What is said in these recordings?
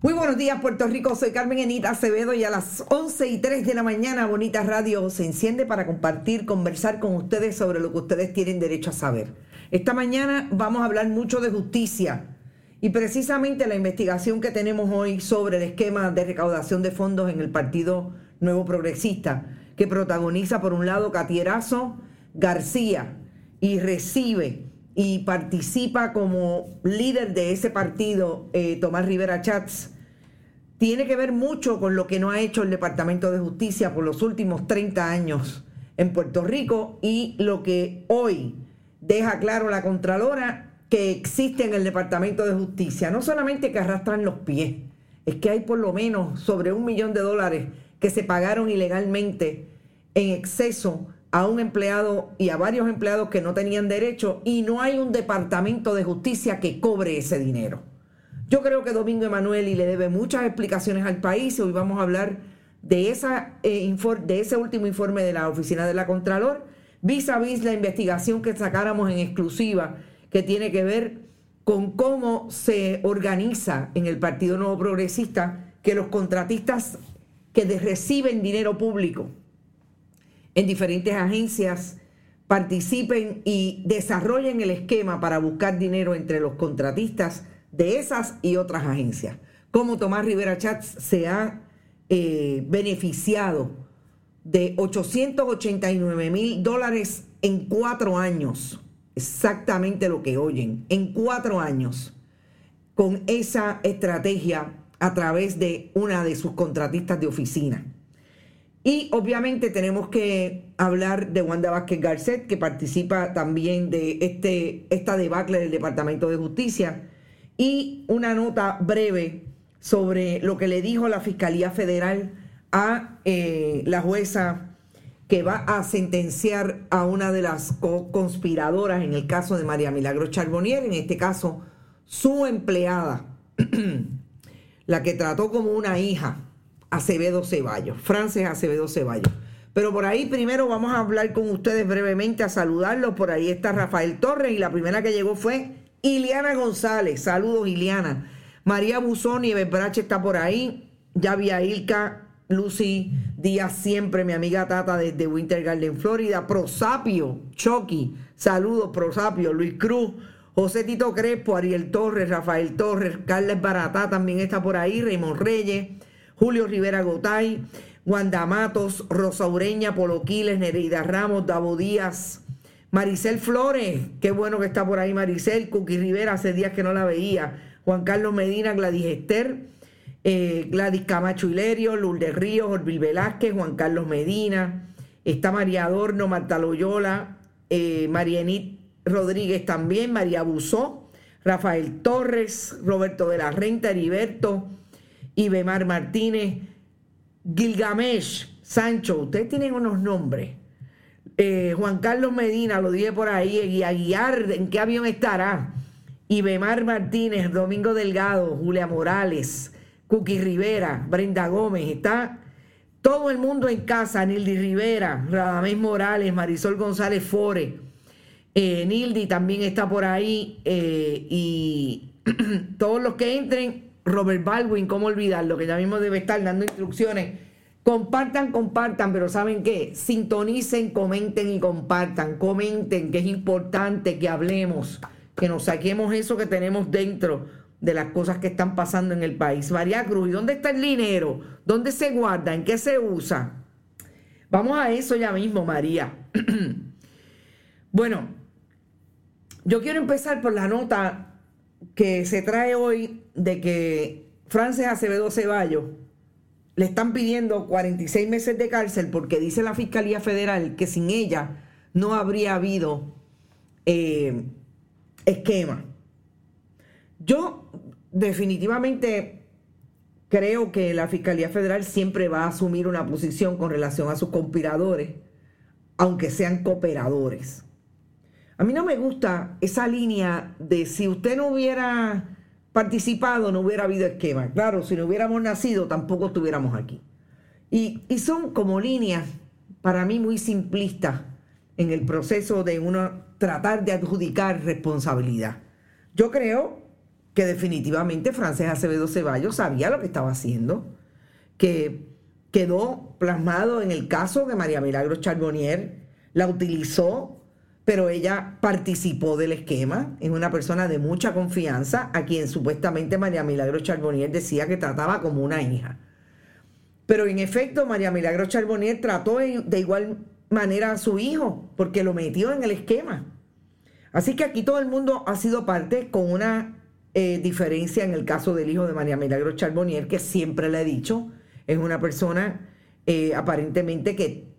Muy buenos días, Puerto Rico. Soy Carmen Enita Acevedo y a las 11 y 3 de la mañana, Bonita Radio se enciende para compartir, conversar con ustedes sobre lo que ustedes tienen derecho a saber. Esta mañana vamos a hablar mucho de justicia y precisamente la investigación que tenemos hoy sobre el esquema de recaudación de fondos en el Partido Nuevo Progresista, que protagoniza por un lado Catierazo García y recibe y participa como líder de ese partido, eh, Tomás Rivera Chats, tiene que ver mucho con lo que no ha hecho el Departamento de Justicia por los últimos 30 años en Puerto Rico y lo que hoy deja claro la Contralora que existe en el Departamento de Justicia. No solamente que arrastran los pies, es que hay por lo menos sobre un millón de dólares que se pagaron ilegalmente en exceso a un empleado y a varios empleados que no tenían derecho y no hay un departamento de justicia que cobre ese dinero. Yo creo que Domingo Emanuel y le debe muchas explicaciones al país. Hoy vamos a hablar de, eh, de ese último informe de la Oficina de la Contralor, vis a vis la investigación que sacáramos en exclusiva, que tiene que ver con cómo se organiza en el Partido Nuevo Progresista que los contratistas que reciben dinero público en diferentes agencias participen y desarrollen el esquema para buscar dinero entre los contratistas de esas y otras agencias. Como Tomás Rivera Chats se ha eh, beneficiado de 889 mil dólares en cuatro años. Exactamente lo que oyen, en cuatro años, con esa estrategia a través de una de sus contratistas de oficina. Y obviamente tenemos que hablar de Wanda Vázquez Garcet, que participa también de este, esta debacle del Departamento de Justicia. Y una nota breve sobre lo que le dijo la Fiscalía Federal a eh, la jueza que va a sentenciar a una de las conspiradoras en el caso de María Milagro Charbonnier, en este caso su empleada, la que trató como una hija Acevedo Ceballos, Frances Acevedo Ceballos. Pero por ahí primero vamos a hablar con ustedes brevemente, a saludarlos. Por ahí está Rafael Torres y la primera que llegó fue Iliana González. Saludos, Iliana. María Buzón y Brache está por ahí. Yavia Ilka, Lucy Díaz siempre, mi amiga Tata desde Winter Garden, Florida. Prosapio, Chucky, saludos, Prosapio, Luis Cruz, José Tito Crespo, Ariel Torres, Rafael Torres, Carles Baratá también está por ahí, Raymond Reyes. Julio Rivera Gotay, Wanda Matos, Rosa Ureña, Polo Quiles, Nereida Ramos, Davo Díaz, Maricel Flores, qué bueno que está por ahí Maricel, Cookie Rivera, hace días que no la veía, Juan Carlos Medina, Gladys Esther, eh, Gladys Camacho Hilerio, Lourdes Ríos, Orvil Velázquez, Juan Carlos Medina, está María Adorno, Marta Loyola, eh, Marienit Rodríguez también, María Busó, Rafael Torres, Roberto de la Renta, Heriberto, Ibemar Martínez, Gilgamesh, Sancho, ustedes tienen unos nombres. Eh, Juan Carlos Medina, lo dije por ahí, y Aguiar, ¿en qué avión estará? Ibemar Martínez, Domingo Delgado, Julia Morales, Cookie Rivera, Brenda Gómez, está todo el mundo en casa, Nildi Rivera, Radamés Morales, Marisol González Fore, eh, Nildi también está por ahí, eh, y todos los que entren, Robert Baldwin, cómo olvidarlo, que ya mismo debe estar dando instrucciones. Compartan, compartan, pero ¿saben qué? Sintonicen, comenten y compartan. Comenten, que es importante que hablemos, que nos saquemos eso que tenemos dentro de las cosas que están pasando en el país. María Cruz, ¿y dónde está el dinero? ¿Dónde se guarda? ¿En qué se usa? Vamos a eso ya mismo, María. bueno, yo quiero empezar por la nota que se trae hoy de que Frances Acevedo Ceballos le están pidiendo 46 meses de cárcel porque dice la Fiscalía Federal que sin ella no habría habido eh, esquema. Yo definitivamente creo que la Fiscalía Federal siempre va a asumir una posición con relación a sus conspiradores, aunque sean cooperadores. A mí no me gusta esa línea de si usted no hubiera participado, no hubiera habido esquema. Claro, si no hubiéramos nacido, tampoco estuviéramos aquí. Y, son como líneas, para mí, muy simplistas en el proceso de uno tratar de adjudicar responsabilidad. Yo creo que definitivamente Frances Acevedo Ceballos sabía lo que estaba haciendo, que quedó plasmado en el caso de María Milagro Charbonnier, la utilizó pero ella participó del esquema, es una persona de mucha confianza, a quien supuestamente María Milagro Charbonnier decía que trataba como una hija. Pero en efecto, María Milagro Charbonnier trató de igual manera a su hijo, porque lo metió en el esquema. Así que aquí todo el mundo ha sido parte con una eh, diferencia en el caso del hijo de María Milagro Charbonnier, que siempre le he dicho, es una persona eh, aparentemente que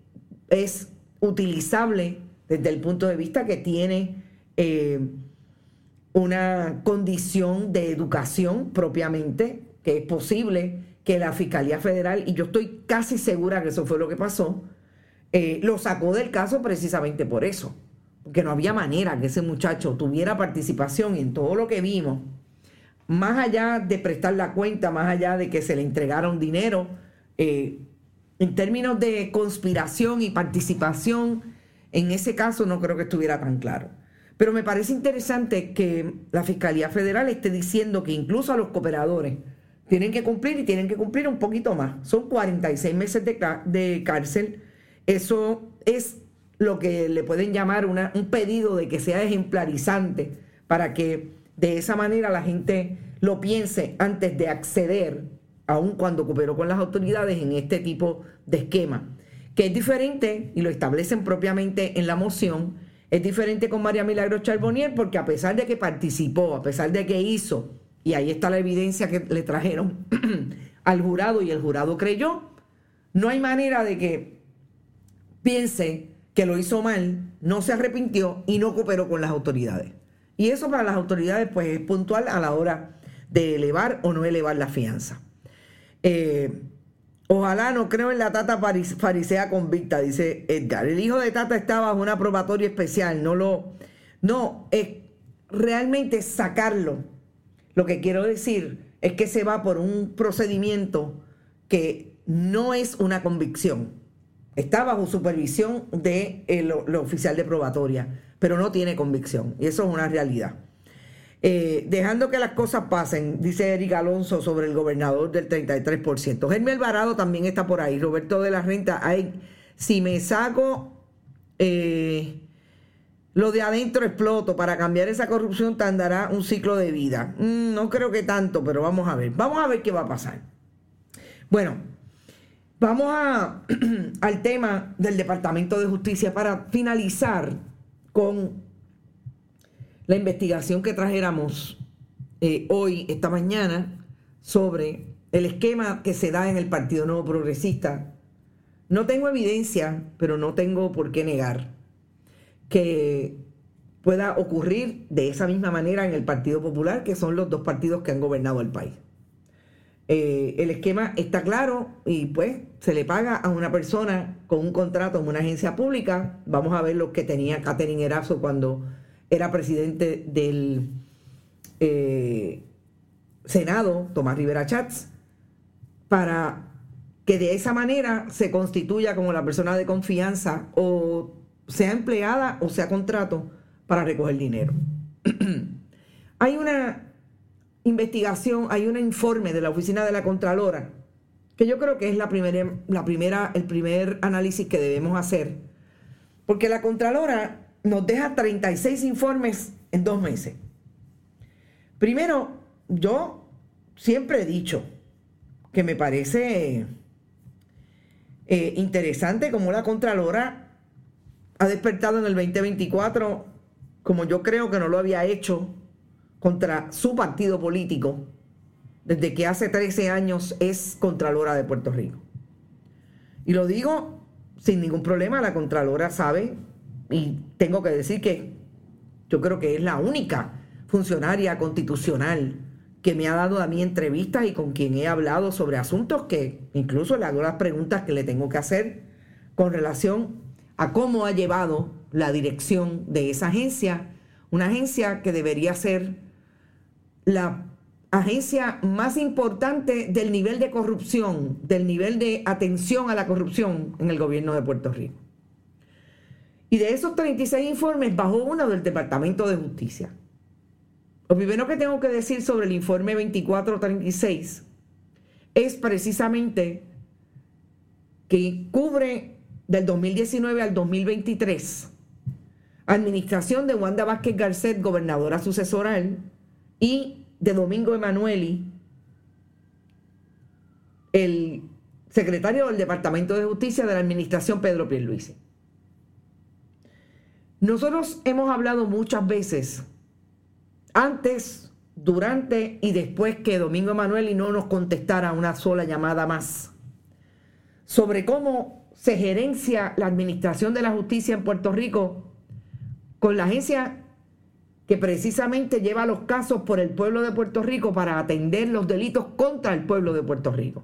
es utilizable desde el punto de vista que tiene eh, una condición de educación propiamente, que es posible que la Fiscalía Federal, y yo estoy casi segura que eso fue lo que pasó, eh, lo sacó del caso precisamente por eso, porque no había manera que ese muchacho tuviera participación en todo lo que vimos, más allá de prestar la cuenta, más allá de que se le entregaron dinero, eh, en términos de conspiración y participación, en ese caso no creo que estuviera tan claro. Pero me parece interesante que la Fiscalía Federal esté diciendo que incluso a los cooperadores tienen que cumplir y tienen que cumplir un poquito más. Son 46 meses de, cárcel. Eso es lo que le pueden llamar un pedido de que sea ejemplarizante para que de esa manera la gente lo piense antes de acceder, aun cuando cooperó con las autoridades en este tipo de esquema que es diferente, y lo establecen propiamente en la moción, es diferente con María Milagro Charbonnier porque a pesar de que participó, a pesar de que hizo, y ahí está la evidencia que le trajeron al jurado y el jurado creyó, no hay manera de que piense que lo hizo mal, no se arrepintió y no cooperó con las autoridades. Y eso para las autoridades pues es puntual a la hora de elevar o no elevar la fianza. Eh, Ojalá no creo en la tata farisea convicta, dice Edgar. El hijo de tata estaba bajo una probatoria especial, no lo. No, es realmente sacarlo. Lo que quiero decir es que se va por un procedimiento que no es una convicción. Está bajo supervisión de el, oficial de probatoria, pero no tiene convicción. Y eso es una realidad. Eh, dejando que las cosas pasen, dice Eric Alonso sobre el gobernador del 33%. Germán Alvarado también está por ahí. Roberto de la Renta, hay, si me saco eh, lo de adentro exploto, para cambiar esa corrupción tardará un ciclo de vida. Mm, no creo que tanto, pero vamos a ver. Vamos a ver qué va a pasar. Bueno, vamos a, al tema del Departamento de Justicia para finalizar con la investigación que trajéramos eh, hoy, esta mañana, sobre el esquema que se da en el Partido Nuevo Progresista. No tengo evidencia, pero no tengo por qué negar que pueda ocurrir de esa misma manera en el Partido Popular, que son los dos partidos que han gobernado el país. Eh, el esquema está claro y pues se le paga a una persona con un contrato en una agencia pública. Vamos a ver lo que tenía Catherine Erazo cuando era presidente del eh, Senado, Tomás Rivera Chats, para que de esa manera se constituya como la persona de confianza o sea empleada o sea contrato para recoger dinero. hay una investigación, hay un informe de la oficina de la Contralora que yo creo que es la primera, la primera, el primer análisis que debemos hacer, porque la Contralora nos deja 36 informes en dos meses. Primero, yo siempre he dicho que me parece eh, interesante como la Contralora ha despertado en el 2024, como yo creo que no lo había hecho contra su partido político, desde que hace 13 años es Contralora de Puerto Rico. Y lo digo sin ningún problema, la Contralora sabe, y tengo que decir que yo creo que es la única funcionaria constitucional que me ha dado a mí entrevistas y con quien he hablado sobre asuntos que incluso le hago las preguntas que le tengo que hacer con relación a cómo ha llevado la dirección de esa agencia, una agencia que debería ser la agencia más importante del nivel de corrupción, del nivel de atención a la corrupción en el gobierno de Puerto Rico. Y de esos 36 informes bajó uno del Departamento de Justicia. Lo primero que tengo que decir sobre el informe 2436 es precisamente que cubre del 2019 al 2023 administración de Wanda Vázquez Garcet, gobernadora sucesoral, y de Domingo Emanueli, el secretario del Departamento de Justicia de la Administración Pedro Pierluisi. Nosotros hemos hablado muchas veces antes, durante y después que Domingo Emanuel y no nos contestara una sola llamada más sobre cómo se gerencia la administración de la justicia en Puerto Rico con la agencia que precisamente lleva los casos por el pueblo de Puerto Rico para atender los delitos contra el pueblo de Puerto Rico.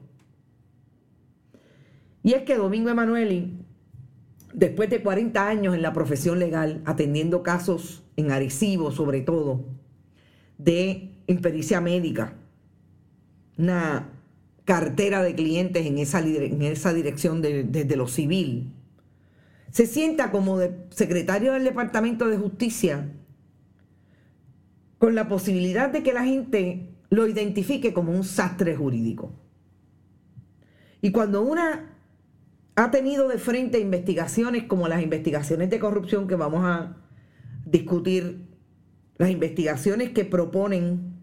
Y es que Domingo Emanueli, después de 40 años en la profesión legal, atendiendo casos en Arecibo sobre todo, de impericia médica, una cartera de clientes en esa, dirección desde lo civil. Se sienta como secretario del Departamento de Justicia con la posibilidad de que la gente lo identifique como un sastre jurídico. Y cuando una ha tenido de frente investigaciones como las investigaciones de corrupción que vamos a discutir las investigaciones que proponen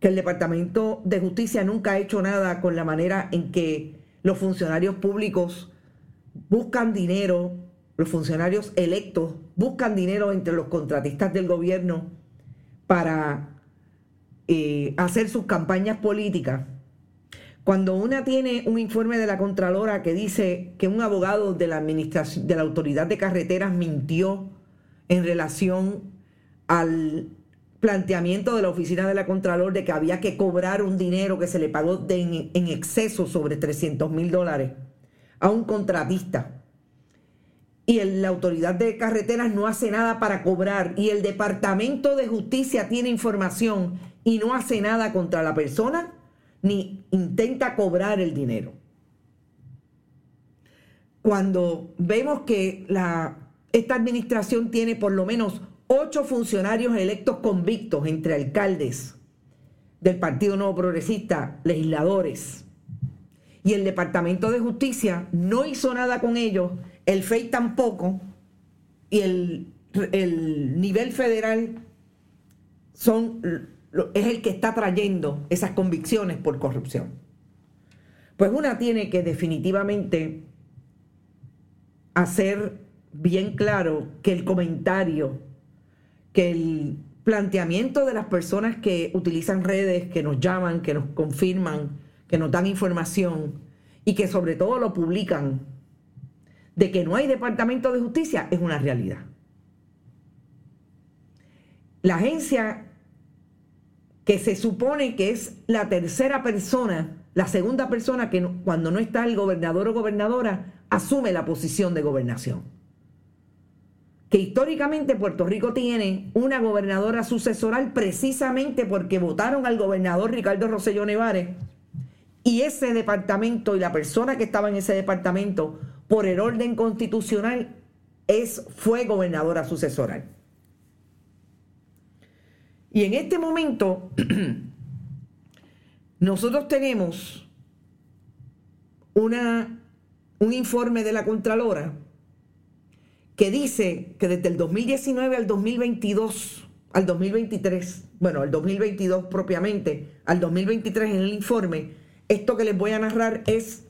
que el Departamento de Justicia nunca ha hecho nada con la manera en que los funcionarios públicos buscan dinero, los funcionarios electos buscan dinero entre los contratistas del gobierno para eh, hacer sus campañas políticas. Cuando una tiene un informe de la Contralora que dice que un abogado de la administración de la autoridad de carreteras mintió en relación al planteamiento de la oficina de la Contralor de que había que cobrar un dinero que se le pagó en, exceso sobre 300 mil dólares a un contratista. Y la autoridad de carreteras no hace nada para cobrar. Y el Departamento de Justicia tiene información y no hace nada contra la persona ni intenta cobrar el dinero. Cuando vemos que esta administración tiene por lo menos ocho funcionarios electos convictos entre alcaldes del Partido Nuevo Progresista, legisladores, y el Departamento de Justicia no hizo nada con ellos, el FEI tampoco, y el nivel federal son, es el que está trayendo esas convicciones por corrupción. Pues una tiene que definitivamente hacer bien claro que el comentario que el planteamiento de las personas que utilizan redes, que nos llaman, que nos confirman, que nos dan información y que sobre todo lo publican, de que no hay departamento de justicia, es una realidad. La agencia que se supone que es la tercera persona, la segunda persona que cuando no está el gobernador o gobernadora, asume la posición de gobernación que históricamente Puerto Rico tiene una gobernadora sucesoral precisamente porque votaron al gobernador Ricardo Rosselló Nevares Y ese departamento y la persona que estaba en ese departamento, por el orden constitucional, es, fue gobernadora sucesoral. Y en este momento, nosotros tenemos una, un informe de la Contralora que dice que desde el 2019 al 2022, al 2023, bueno, al 2022 propiamente, al 2023 en el informe, esto que les voy a narrar es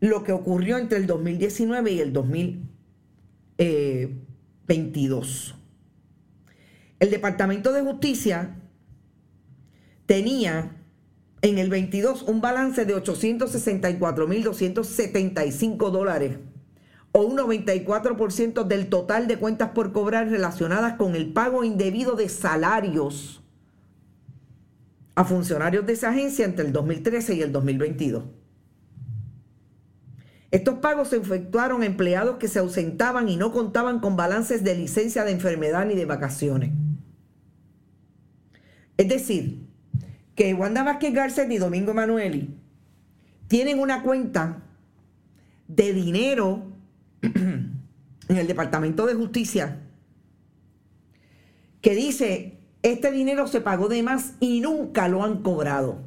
lo que ocurrió entre el 2019 y el 2022. El Departamento de Justicia tenía en el 22 un balance de 864.275 dólares o un 94% del total de cuentas por cobrar relacionadas con el pago indebido de salarios a funcionarios de esa agencia entre el 2013 y el 2022. Estos pagos se efectuaron a empleados que se ausentaban y no contaban con balances de licencia de enfermedad ni de vacaciones. Es decir, que Wanda Vázquez Garcet y Domingo Emanueli tienen una cuenta de dinero en el Departamento de Justicia que dice, este dinero se pagó de más y nunca lo han cobrado.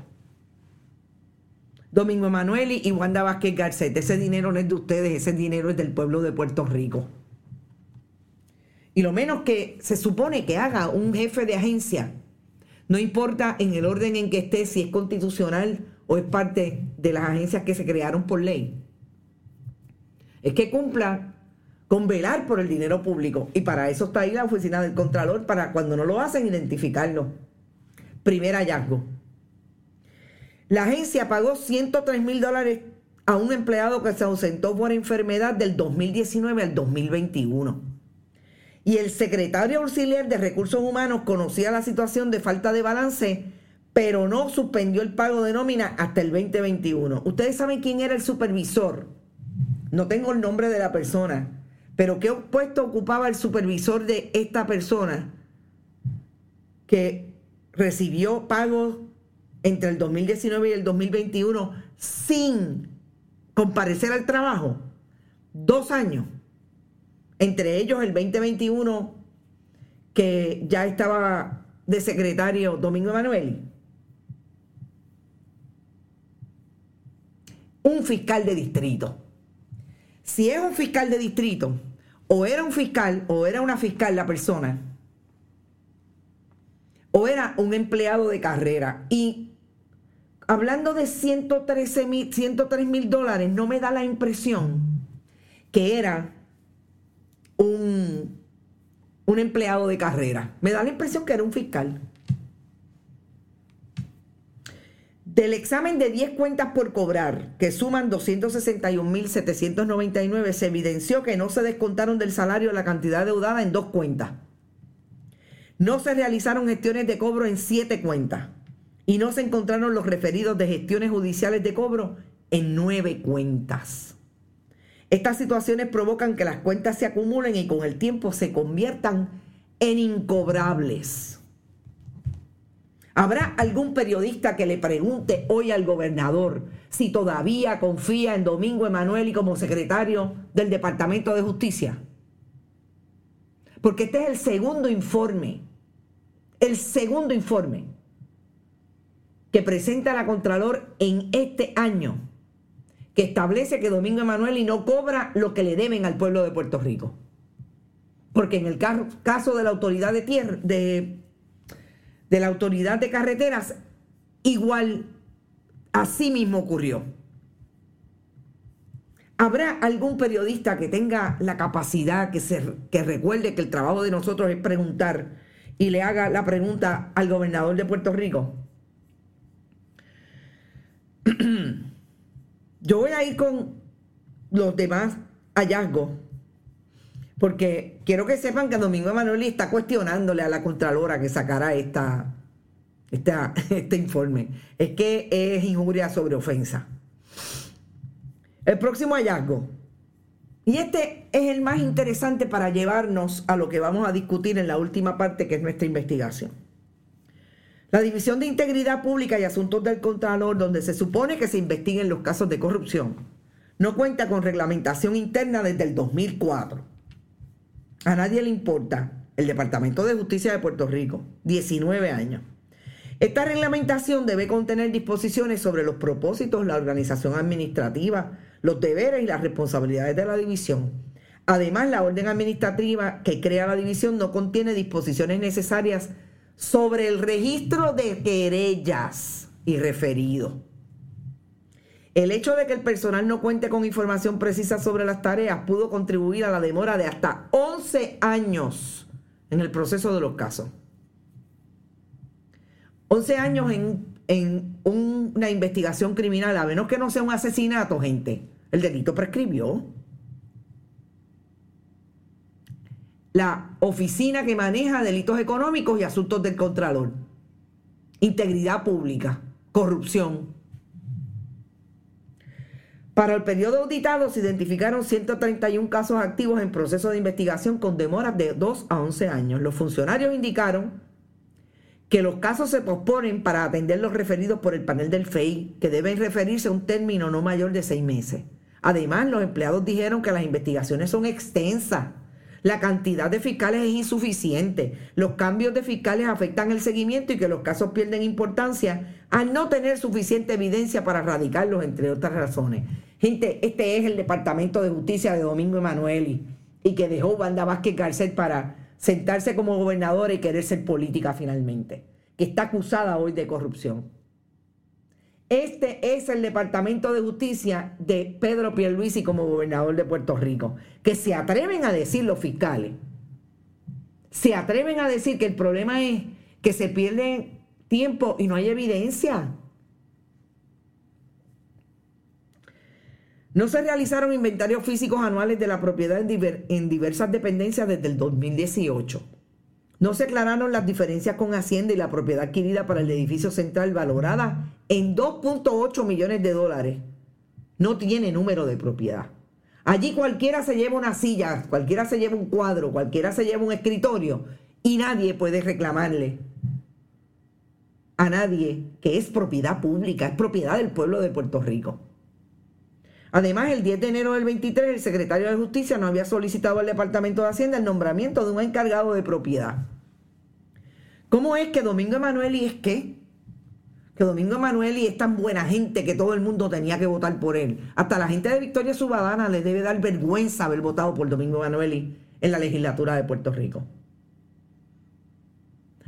Domingo Emanueli y Wanda Vázquez Garcet, ese dinero no es de ustedes, ese dinero es del pueblo de Puerto Rico. Y lo menos que se supone que haga un jefe de agencia no importa en el orden en que esté, si es constitucional o es parte de las agencias que se crearon por ley. Es que cumpla con velar por el dinero público. Y para eso está ahí la oficina del Contralor, para cuando no lo hacen, identificarlo. Primer hallazgo. La agencia pagó 103 mil dólares a un empleado que se ausentó por enfermedad del 2019 al 2021 y el secretario auxiliar de Recursos Humanos conocía la situación de falta de balance, pero no suspendió el pago de nómina hasta el 2021. Ustedes saben quién era el supervisor. No tengo el nombre de la persona, pero qué puesto ocupaba el supervisor de esta persona que recibió pagos entre el 2019 y el 2021 sin comparecer al trabajo. Dos años entre ellos el 2021, que ya estaba de secretario Domingo Emanueli. Un fiscal de distrito. Si es un fiscal de distrito, o era un fiscal, o era una fiscal la persona, o era un empleado de carrera. Y hablando de 113 mil, 103 mil dólares, no me da la impresión que era un, un empleado de carrera. Me da la impresión que era un fiscal. Del examen de 10 cuentas por cobrar, que suman 261.799, se evidenció que no se descontaron del salario la cantidad deudada en dos cuentas. No se realizaron gestiones de cobro en siete cuentas. Y no se encontraron los referidos de gestiones judiciales de cobro en nueve cuentas. Estas situaciones provocan que las cuentas se acumulen y con el tiempo se conviertan en incobrables. ¿Habrá algún periodista que le pregunte hoy al gobernador si todavía confía en Domingo Emanuel y como secretario del Departamento de Justicia? Porque este es el segundo informe, el segundo informe que presenta la Contralor en este año que establece que Domingo Emanuel y no cobra lo que le deben al pueblo de Puerto Rico. Porque en el caso de la autoridad de tierra, de, de la autoridad de carreteras, igual así mismo ocurrió. ¿Habrá algún periodista que tenga la capacidad, que, se, que recuerde que el trabajo de nosotros es preguntar y le haga la pregunta al gobernador de Puerto Rico? Yo voy a ir con los demás hallazgos, porque quiero que sepan que Domingo Emanuel está cuestionándole a la Contralora que sacara esta, este informe. Es que es injuria sobre ofensa. El próximo hallazgo. Y este es el más interesante para llevarnos a lo que vamos a discutir en la última parte, que es nuestra investigación. La División de Integridad Pública y Asuntos del Contralor, donde se supone que se investiguen los casos de corrupción, no cuenta con reglamentación interna desde el 2004. A nadie le importa. El Departamento de Justicia de Puerto Rico, 19 años. Esta reglamentación debe contener disposiciones sobre los propósitos, la organización administrativa, los deberes y las responsabilidades de la división. Además, la orden administrativa que crea la división no contiene disposiciones necesarias sobre el registro de querellas y referidos. El hecho de que el personal no cuente con información precisa sobre las tareas pudo contribuir a la demora de hasta 11 años en el proceso de los casos. 11 años en, una investigación criminal, a menos que no sea un asesinato, gente, el delito prescribió. La oficina que maneja delitos económicos y asuntos del Contralor. Integridad pública, corrupción, para el periodo auditado se identificaron 131 casos activos en proceso de investigación con demoras de 2 a 11 años. Los funcionarios indicaron que los casos se posponen para atender los referidos por el panel del FEI, que deben referirse a un término no mayor de seis meses. Además, los empleados dijeron que las investigaciones son extensas la cantidad de fiscales es insuficiente. Los cambios de fiscales afectan el seguimiento y que los casos pierden importancia al no tener suficiente evidencia para erradicarlos, entre otras razones. Gente, este es el Departamento de Justicia de Domingo Emanueli y que dejó Wanda Vázquez Garcet para sentarse como gobernadora y querer ser política finalmente, que está acusada hoy de corrupción. Este es el Departamento de Justicia de Pedro Pierluisi como gobernador de Puerto Rico, que se atreven a decir los fiscales, se atreven a decir que el problema es que se pierde tiempo y no hay evidencia. No se realizaron inventarios físicos anuales de la propiedad en, diversas dependencias desde el 2018. No se aclararon las diferencias con Hacienda y la propiedad adquirida para el edificio central valorada en 2.8 millones de dólares. No tiene número de propiedad. Allí cualquiera se lleva una silla, cualquiera se lleva un cuadro, cualquiera se lleva un escritorio y nadie puede reclamarle a nadie que es propiedad pública, es propiedad del pueblo de Puerto Rico. Además, el 10 de enero del 23, el secretario de Justicia no había solicitado al Departamento de Hacienda el nombramiento de un encargado de propiedad. ¿Cómo es que Domingo Emanueli es qué? Que Domingo Emanueli es tan buena gente que todo el mundo tenía que votar por él. Hasta la gente de Victoria Ciudadana les debe dar vergüenza haber votado por Domingo Emanueli en la legislatura de Puerto Rico.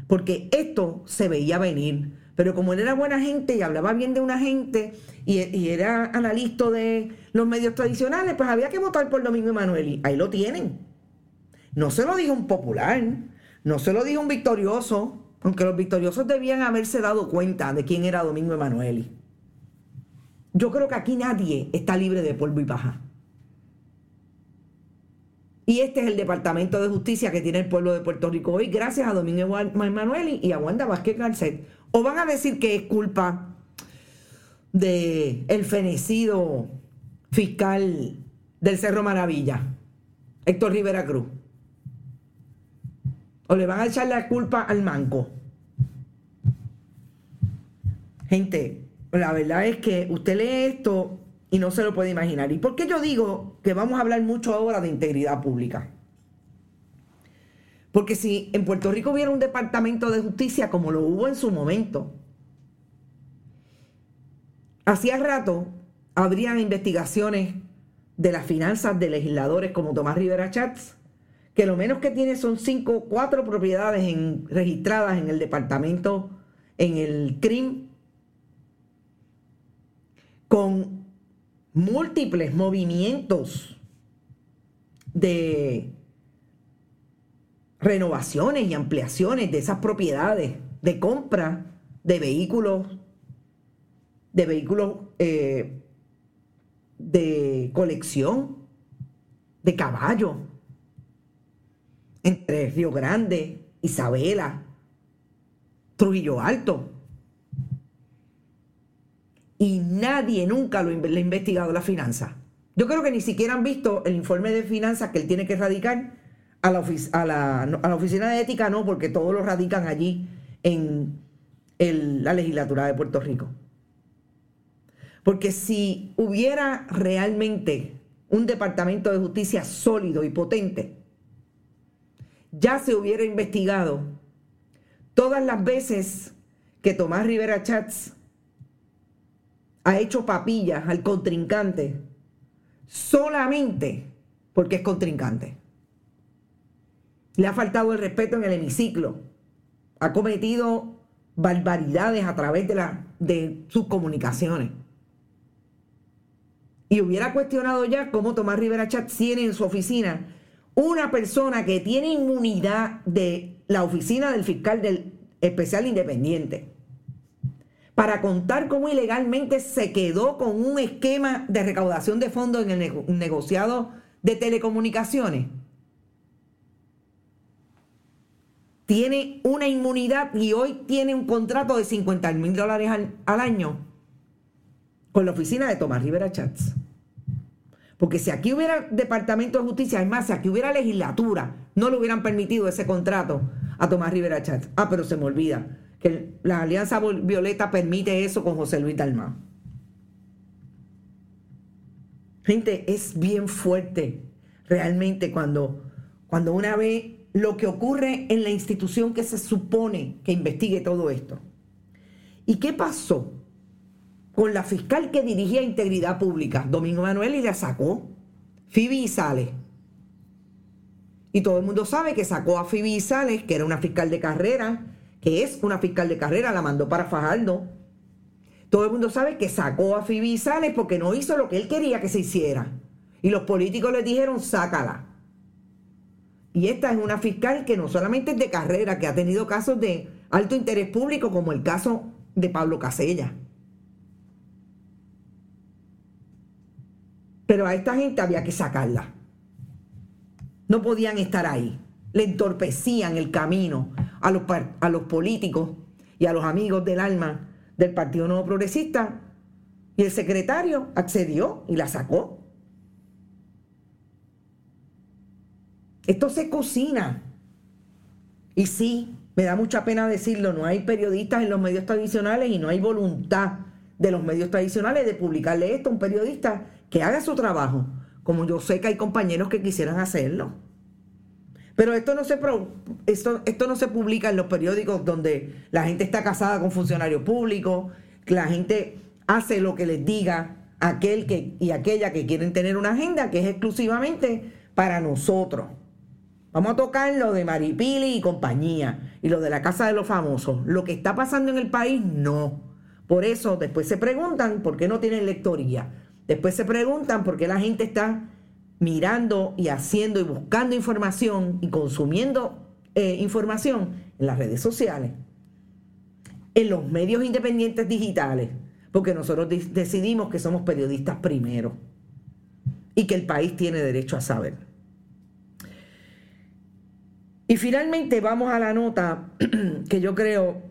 Porque esto se veía venir. Pero como él era buena gente y hablaba bien de una gente y, era analista de los medios tradicionales, pues había que votar por Domingo Emanueli. Ahí lo tienen. No se lo dijo un popular, no se lo dijo un victorioso, aunque los victoriosos debían haberse dado cuenta de quién era Domingo Emanueli. Yo creo que aquí nadie está libre de polvo y paja. Y este es el Departamento de Justicia que tiene el pueblo de Puerto Rico hoy, gracias a Domingo Emanueli y a Wanda Vázquez Garcet. O van a decir que es culpa de el fenecido fiscal del Cerro Maravilla, Héctor Rivera Cruz. O le van a echar la culpa al manco. Gente, la verdad es que usted lee esto y no se lo puede imaginar. ¿Y por qué yo digo que vamos a hablar mucho ahora de integridad pública? Porque si en Puerto Rico hubiera un departamento de justicia como lo hubo en su momento, hacía rato habrían investigaciones de las finanzas de legisladores como Tomás Rivera Chats, que lo menos que tiene son cinco, cuatro propiedades registradas en el departamento, en el CRIM, con múltiples movimientos de renovaciones y ampliaciones de esas propiedades, de compra de vehículos, de vehículos eh, de colección, de caballo, entre Río Grande, Isabela, Trujillo Alto. Y nadie nunca lo le ha investigado la finanza. Yo creo que ni siquiera han visto el informe de finanzas que él tiene que radicar a la, oficina de ética, no, porque todos lo radican allí en, la legislatura de Puerto Rico. Porque si hubiera realmente un departamento de justicia sólido y potente, ya se hubiera investigado todas las veces que Tomás Rivera Chats ha hecho papillas al contrincante solamente porque es contrincante. Le ha faltado el respeto en el hemiciclo. Ha cometido barbaridades a través de, de sus comunicaciones. Y hubiera cuestionado ya cómo Tomás Rivera Chat tiene en su oficina una persona que tiene inmunidad de la oficina del fiscal especial independiente para contar cómo ilegalmente se quedó con un esquema de recaudación de fondos en el negociado de telecomunicaciones. Tiene una inmunidad y hoy tiene un contrato de 50 mil dólares al, año con la oficina de Tomás Rivera Chats. Porque si aquí hubiera Departamento de Justicia, es más, si aquí hubiera legislatura, no le hubieran permitido ese contrato a Tomás Rivera Chats. Ah, pero se me olvida que la Alianza Violeta permite eso con José Luis Dalmá. Gente, es bien fuerte realmente cuando, cuando una ve lo que ocurre en la institución que se supone que investigue todo esto. ¿Y qué pasó con la fiscal que dirigía Integridad Pública, Domingo Manuel, y la sacó? Phoebe Sales. Y todo el mundo sabe que sacó a Phoebe Sales, que era una fiscal de carrera, que es una fiscal de carrera, la mandó para Fajardo. Todo el mundo sabe que sacó a Phoebe Sales porque no hizo lo que él quería que se hiciera. Y los políticos le dijeron, sácala. Y esta es una fiscal que no solamente es de carrera, que ha tenido casos de alto interés público, como el caso de Pablo Casella. Pero a esta gente había que sacarla. No podían estar ahí. Le entorpecían el camino a los, a los políticos y a los amigos del alma del Partido Nuevo Progresista. Y el secretario accedió y la sacó. Esto se cocina. Y sí, me da mucha pena decirlo, no hay periodistas en los medios tradicionales y no hay voluntad de los medios tradicionales de publicarle esto a un periodista que haga su trabajo, como yo sé que hay compañeros que quisieran hacerlo. Pero esto no, se esto, esto no se publica en los periódicos donde la gente está casada con funcionarios públicos, que la gente hace lo que les diga aquel que, y aquella que quieren tener una agenda que es exclusivamente para nosotros. Vamos a tocar lo de Maripili y compañía y lo de la Casa de los Famosos. Lo que está pasando en el país, no. Por eso después se preguntan por qué no tienen lectoría. Después se preguntan por qué la gente está mirando y haciendo y buscando información y consumiendo eh, información en las redes sociales, en los medios independientes digitales, porque nosotros decidimos que somos periodistas primero y que el país tiene derecho a saber. Y finalmente vamos a la nota que yo creo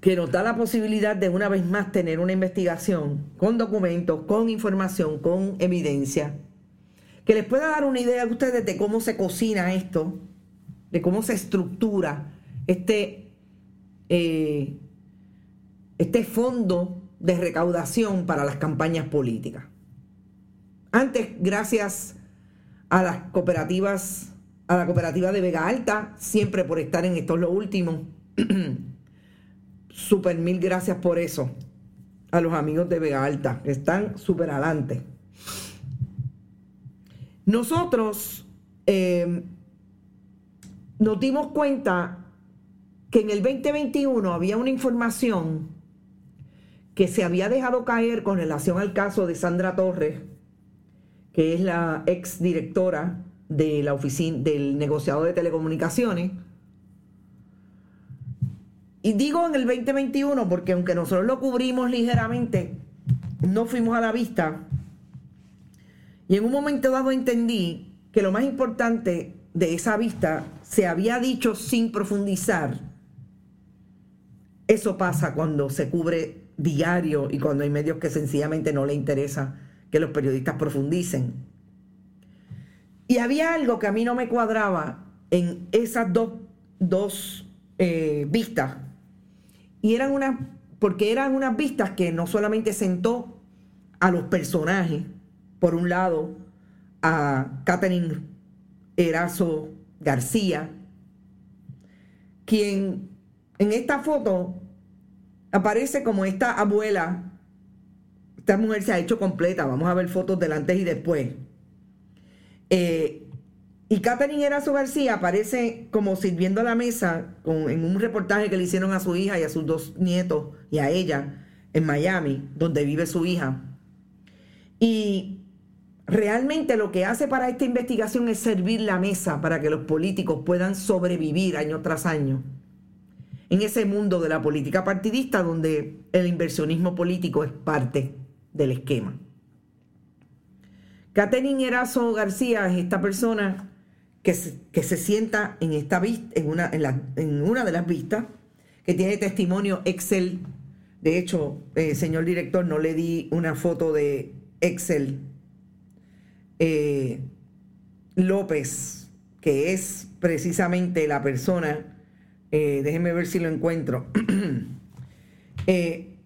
que nos da la posibilidad de una vez más tener una investigación con documentos, con información, con evidencia que les pueda dar una idea a ustedes de cómo se cocina esto, de cómo se estructura este, eh, este fondo de recaudación para las campañas políticas. Antes, gracias a las cooperativas, a la cooperativa de Vega Alta, siempre por estar en esto lo último. Super mil gracias por eso. A los amigos de Vega Alta, que están súper adelante. Nosotros eh, nos dimos cuenta que en el 2021 había una información que se había dejado caer con relación al caso de Sandra Torres, que es la ex directora de la oficina del negociado de telecomunicaciones. Y digo en el 2021 porque aunque nosotros lo cubrimos ligeramente, no fuimos a la vista y en un momento dado entendí que lo más importante de esa vista se había dicho sin profundizar. Eso pasa cuando se cubre diario y cuando hay medios que sencillamente no le interesa que los periodistas profundicen. Y había algo que a mí no me cuadraba en esas dos, dos eh, vistas. y eran unas, porque eran unas vistas que no solamente sentó a los personajes, por un lado, a Catherine Erazo García, quien en esta foto aparece como esta abuela. Esta mujer se ha hecho completa. Vamos a ver fotos del antes y después. Eh, y Catherine Erazo García aparece como sirviendo a la mesa en un reportaje que le hicieron a su hija y a sus dos nietos y a ella en Miami, donde vive su hija. Y realmente lo que hace para esta investigación es servir la mesa para que los políticos puedan sobrevivir año tras año en ese mundo de la política partidista donde el inversionismo político es parte del esquema. Catherine Erazo García es esta persona que se, que se sienta en, esta en, una, en, una de las vistas, que tiene testimonio Excel. De hecho, eh, señor director, no le di una foto de Excel eh, López, que es precisamente la persona eh, déjenme ver si lo encuentro. Eh,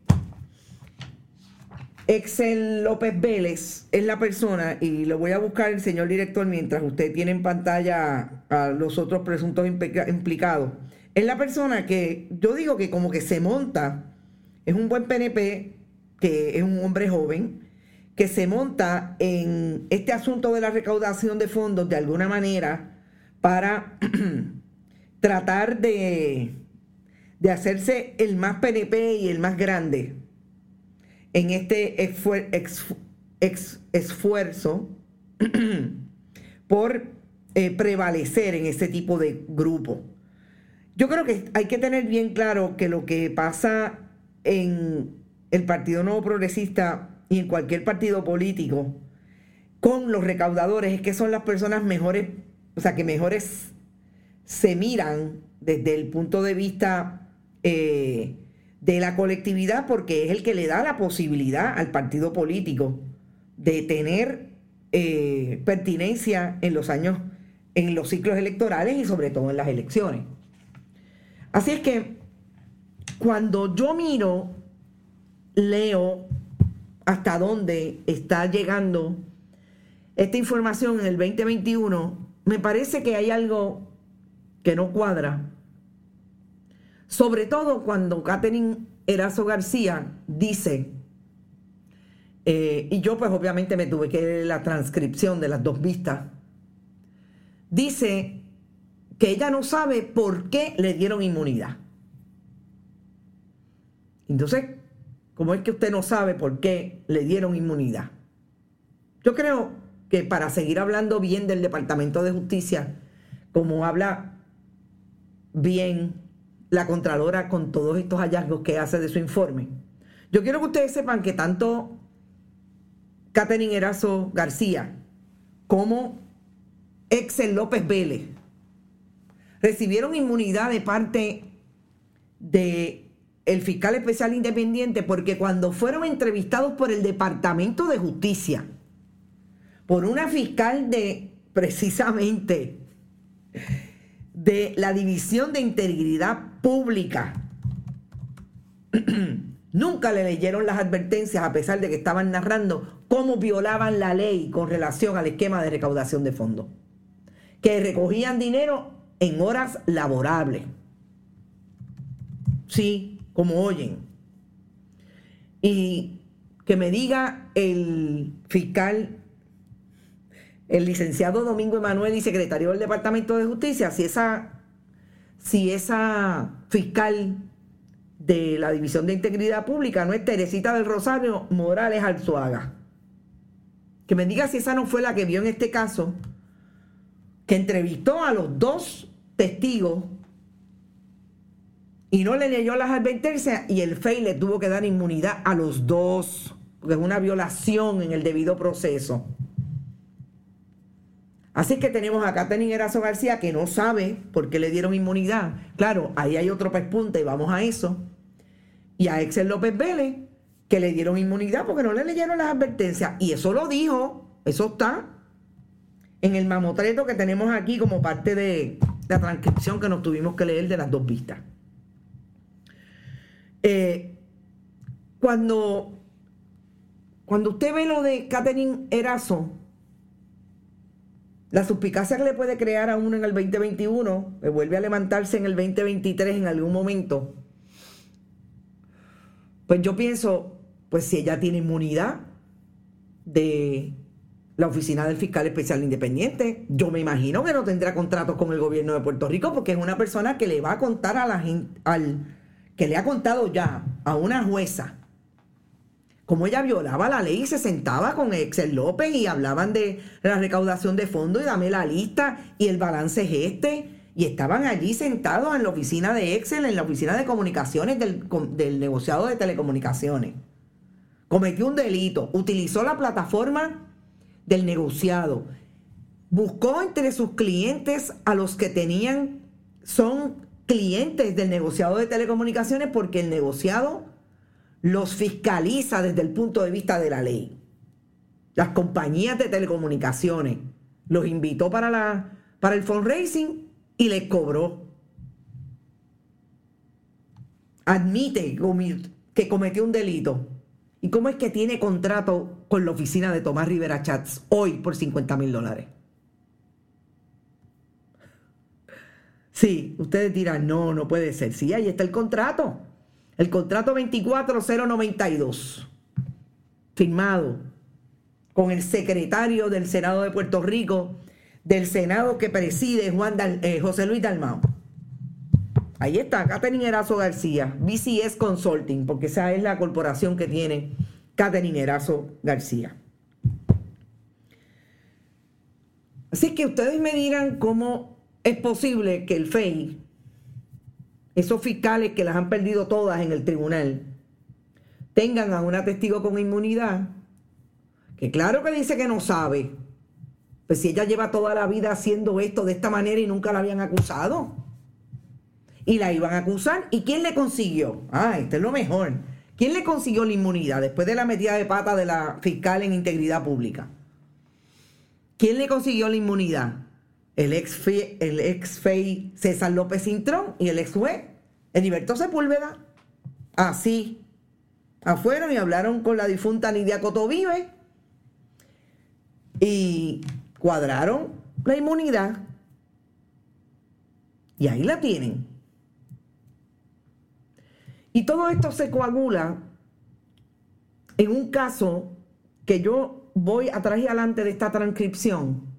Excel López Vélez es la persona, y lo voy a buscar el señor director mientras usted tiene en pantalla a los otros presuntos implicados. Es la persona que yo digo que como que se monta, es un buen PNP, que es un hombre joven, que se monta en este asunto de la recaudación de fondos de alguna manera para tratar de, de hacerse el más PNP y el más grande en este esfuerzo por eh, prevalecer en ese tipo de grupo. Yo creo que hay que tener bien claro que lo que pasa en el Partido Nuevo Progresista y en cualquier partido político con los recaudadores es que son las personas mejores, o sea, que mejores se miran desde el punto de vista eh, de la colectividad porque es el que le da la posibilidad al partido político de tener eh, pertinencia en los años, en los ciclos electorales y sobre todo en las elecciones. Así es que cuando yo miro, leo hasta dónde está llegando esta información en el 2021, me parece que hay algo que no cuadra. Sobre todo cuando Catherine Erazo García dice, eh, y yo pues obviamente me tuve que leer la transcripción de las dos vistas, dice que ella no sabe por qué le dieron inmunidad. Entonces, ¿cómo es que usted no sabe por qué le dieron inmunidad? Yo creo que para seguir hablando bien del Departamento de Justicia, como habla bien la Contralora con todos estos hallazgos que hace de su informe. Yo quiero que ustedes sepan que tanto Catherine Erazo García como Excel López Vélez recibieron inmunidad de parte de el fiscal especial independiente porque cuando fueron entrevistados por el Departamento de Justicia, por una fiscal de precisamente de la División de Integridad Pública. Nunca le leyeron las advertencias a pesar de que estaban narrando cómo violaban la ley con relación al esquema de recaudación de fondos. Que recogían dinero en horas laborables. Sí, como oyen. Y que me diga el fiscal el licenciado Domingo Emanuel y secretario del Departamento de Justicia, si esa, si esa fiscal de la División de Integridad Pública no es Teresita del Rosario Morales Alzuaga. Que me diga si esa no fue la que vio en este caso, que entrevistó a los dos testigos y no le leyó las advertencias y el FEI le tuvo que dar inmunidad a los dos, porque es una violación en el debido proceso. Así que tenemos a Catherine Erazo García que no sabe por qué le dieron inmunidad. Claro, ahí hay otro pespunte y vamos a eso. Y a Excel López Vélez que le dieron inmunidad porque no le leyeron las advertencias. Y eso lo dijo, eso está en el mamotreto que tenemos aquí como parte de la transcripción que nos tuvimos que leer de las dos vistas. Eh, cuando, cuando usted ve lo de Catherine Erazo, la suspicacia que le puede crear a uno en el 2021, que vuelve a levantarse en el 2023 en algún momento, pues yo pienso, pues si ella tiene inmunidad de la oficina del fiscal especial independiente, yo me imagino que no tendrá contratos con el gobierno de Puerto Rico porque es una persona que le va a contar a la gente, al que le ha contado ya a una jueza cómo ella violaba la ley y se sentaba con Excel López y hablaban de la recaudación de fondos y dame la lista y el balance es este. Y estaban allí sentados en la oficina de Excel, en la oficina de comunicaciones del, del negociado de telecomunicaciones. Cometió un delito, utilizó la plataforma del negociado, buscó entre sus clientes a los que tenían, son clientes del negociado de telecomunicaciones porque el negociado los fiscaliza desde el punto de vista de la ley. Las compañías de telecomunicaciones los invitó para, la, para el fundraising y les cobró. Admite que cometió un delito. ¿Y cómo es que tiene contrato con la oficina de Tomás Rivera Chats hoy por 50 mil dólares? Sí, ustedes dirán, no, no puede ser. Sí, ahí está el contrato. El contrato 24092, firmado con el secretario del Senado de Puerto Rico, del Senado que preside Juan eh, José Luis Dalmao. Ahí está, Catherine Erazo García, BCS Consulting, porque esa es la corporación que tiene Catherine Erazo García. Así que ustedes me dirán cómo es posible que el FEI esos fiscales que las han perdido todas en el tribunal tengan a una testigo con inmunidad, que claro que dice que no sabe, pues si ella lleva toda la vida haciendo esto de esta manera y nunca la habían acusado. Y la iban a acusar. ¿Y quién le consiguió? Ah, esto es lo mejor. ¿Quién le consiguió la inmunidad después de la metida de pata de la fiscal en integridad pública? ¿Quién le consiguió la inmunidad? El ex, el ex FEI César López Cintrón y el ex juez Heriberto Sepúlveda. Así. Afueron y hablaron con la difunta Nidia Cotovive y cuadraron la inmunidad. Y ahí la tienen. Y todo esto se coagula en un caso que yo voy atrás y adelante de esta transcripción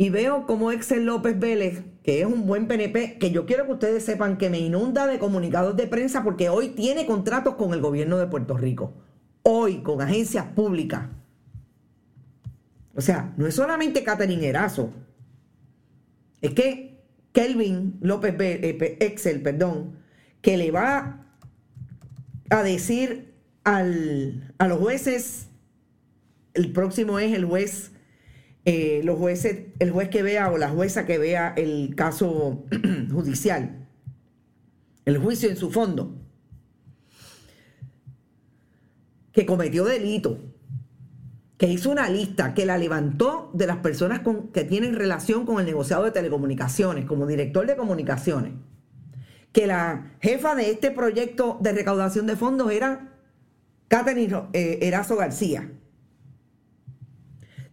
y veo como Excel López Vélez, que es un buen PNP, que yo quiero que ustedes sepan que me inunda de comunicados de prensa porque hoy tiene contratos con el gobierno de Puerto Rico. Hoy, con agencias públicas. O sea, no es solamente Catherine Erazo. Es que Kelvin López Vélez, eh, Excel, perdón, que le va a decir al, a los jueces, el próximo es el juez eh, los jueces, el juez que vea o la jueza que vea el caso judicial, el juicio en su fondo, que cometió delito, que hizo una lista, que la levantó de las personas que tienen relación con el negociado de telecomunicaciones, como director de comunicaciones, que la jefa de este proyecto de recaudación de fondos era Catherine eh, Erazo García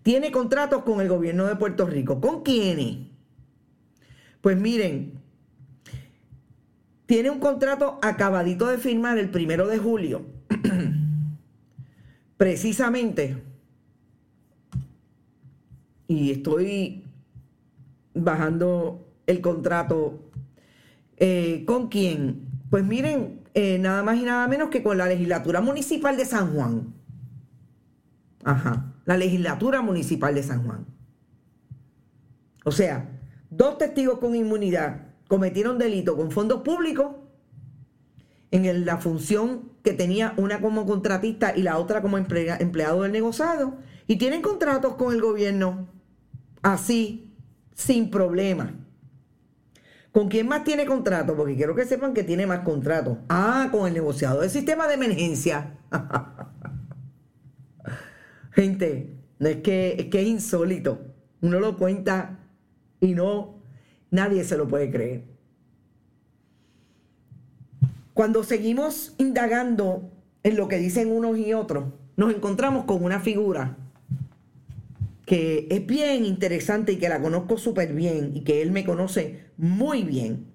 tiene contratos con el gobierno de Puerto Rico. ¿Con quiénes? Pues miren, tiene un contrato acabadito de firmar el primero de julio. Precisamente. Y estoy bajando el contrato. Eh, ¿Con quién? Pues miren, eh, nada más y nada menos que con la legislatura municipal de San Juan. Ajá la legislatura municipal de San Juan. O sea, dos testigos con inmunidad cometieron delito con fondos públicos en la función que tenía una como contratista y la otra como empleado del negociado y tienen contratos con el gobierno así, sin problema. ¿Con quién más tiene contrato? Porque quiero que sepan que tiene más contratos. Ah, con el negociado del sistema de emergencia. Gente, no es que, es insólito. Uno lo cuenta y no, nadie se lo puede creer. cuando seguimos indagando en lo que dicen unos y otros, nos encontramos con una figura que es bien interesante y que la conozco súper bien y que él me conoce muy bien,